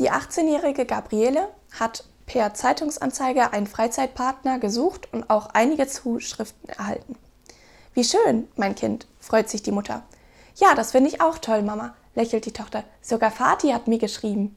Die 18-jährige Gabriele hat per Zeitungsanzeige einen Freizeitpartner gesucht und auch einige Zuschriften erhalten. Wie schön, mein Kind, freut sich die Mutter. Ja, das finde ich auch toll, Mama, lächelt die Tochter. Sogar Vati hat mir geschrieben.